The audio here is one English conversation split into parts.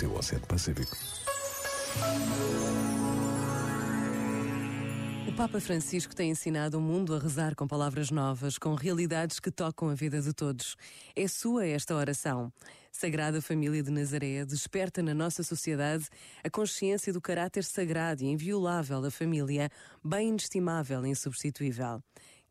teu Oceano Pacífico. O Papa Francisco tem ensinado o mundo a rezar com palavras novas, com realidades que tocam a vida de todos. É sua esta oração. Sagrada Família de Nazaré desperta na nossa sociedade a consciência do caráter sagrado e inviolável da família, bem inestimável e insubstituível.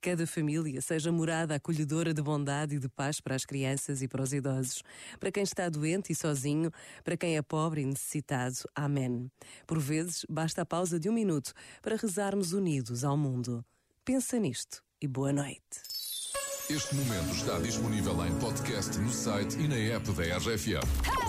Cada família seja morada acolhedora de bondade e de paz para as crianças e para os idosos, para quem está doente e sozinho, para quem é pobre e necessitado. Amém. Por vezes, basta a pausa de um minuto para rezarmos unidos ao mundo. Pensa nisto e boa noite. Este momento está disponível em podcast no site e na app da RFM.